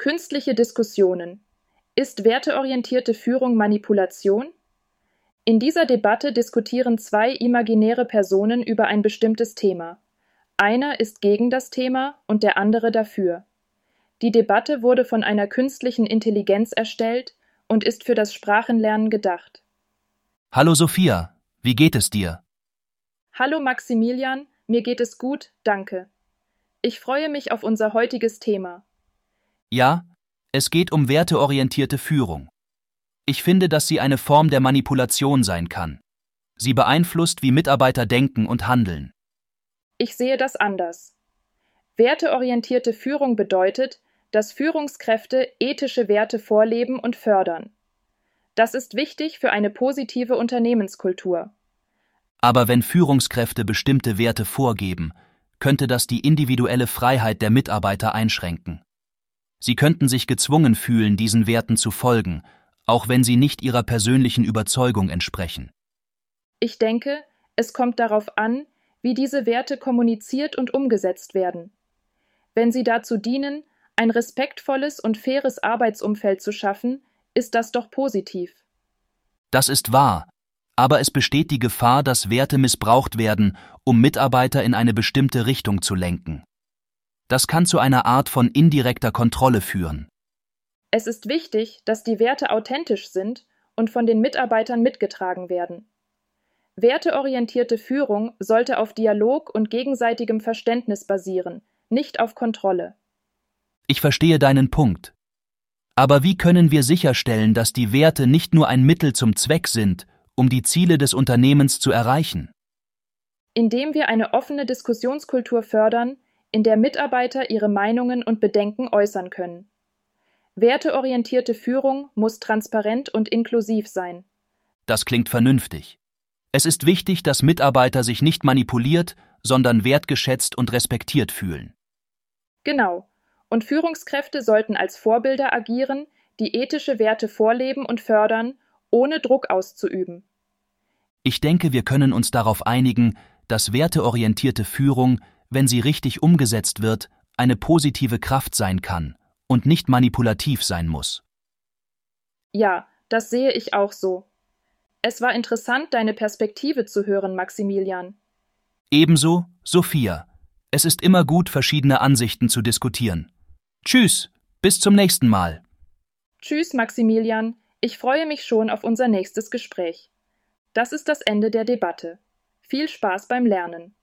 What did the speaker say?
Künstliche Diskussionen. Ist werteorientierte Führung Manipulation? In dieser Debatte diskutieren zwei imaginäre Personen über ein bestimmtes Thema. Einer ist gegen das Thema und der andere dafür. Die Debatte wurde von einer künstlichen Intelligenz erstellt und ist für das Sprachenlernen gedacht. Hallo Sophia, wie geht es dir? Hallo Maximilian, mir geht es gut, danke. Ich freue mich auf unser heutiges Thema. Ja, es geht um werteorientierte Führung. Ich finde, dass sie eine Form der Manipulation sein kann. Sie beeinflusst, wie Mitarbeiter denken und handeln. Ich sehe das anders. Werteorientierte Führung bedeutet, dass Führungskräfte ethische Werte vorleben und fördern. Das ist wichtig für eine positive Unternehmenskultur. Aber wenn Führungskräfte bestimmte Werte vorgeben, könnte das die individuelle Freiheit der Mitarbeiter einschränken. Sie könnten sich gezwungen fühlen, diesen Werten zu folgen, auch wenn sie nicht ihrer persönlichen Überzeugung entsprechen. Ich denke, es kommt darauf an, wie diese Werte kommuniziert und umgesetzt werden. Wenn sie dazu dienen, ein respektvolles und faires Arbeitsumfeld zu schaffen, ist das doch positiv. Das ist wahr, aber es besteht die Gefahr, dass Werte missbraucht werden, um Mitarbeiter in eine bestimmte Richtung zu lenken. Das kann zu einer Art von indirekter Kontrolle führen. Es ist wichtig, dass die Werte authentisch sind und von den Mitarbeitern mitgetragen werden. Werteorientierte Führung sollte auf Dialog und gegenseitigem Verständnis basieren, nicht auf Kontrolle. Ich verstehe deinen Punkt. Aber wie können wir sicherstellen, dass die Werte nicht nur ein Mittel zum Zweck sind, um die Ziele des Unternehmens zu erreichen? Indem wir eine offene Diskussionskultur fördern, in der Mitarbeiter ihre Meinungen und Bedenken äußern können. Werteorientierte Führung muss transparent und inklusiv sein. Das klingt vernünftig. Es ist wichtig, dass Mitarbeiter sich nicht manipuliert, sondern wertgeschätzt und respektiert fühlen. Genau. Und Führungskräfte sollten als Vorbilder agieren, die ethische Werte vorleben und fördern, ohne Druck auszuüben. Ich denke, wir können uns darauf einigen, dass werteorientierte Führung wenn sie richtig umgesetzt wird, eine positive Kraft sein kann und nicht manipulativ sein muss. Ja, das sehe ich auch so. Es war interessant, deine Perspektive zu hören, Maximilian. Ebenso, Sophia. Es ist immer gut, verschiedene Ansichten zu diskutieren. Tschüss, bis zum nächsten Mal. Tschüss, Maximilian. Ich freue mich schon auf unser nächstes Gespräch. Das ist das Ende der Debatte. Viel Spaß beim Lernen.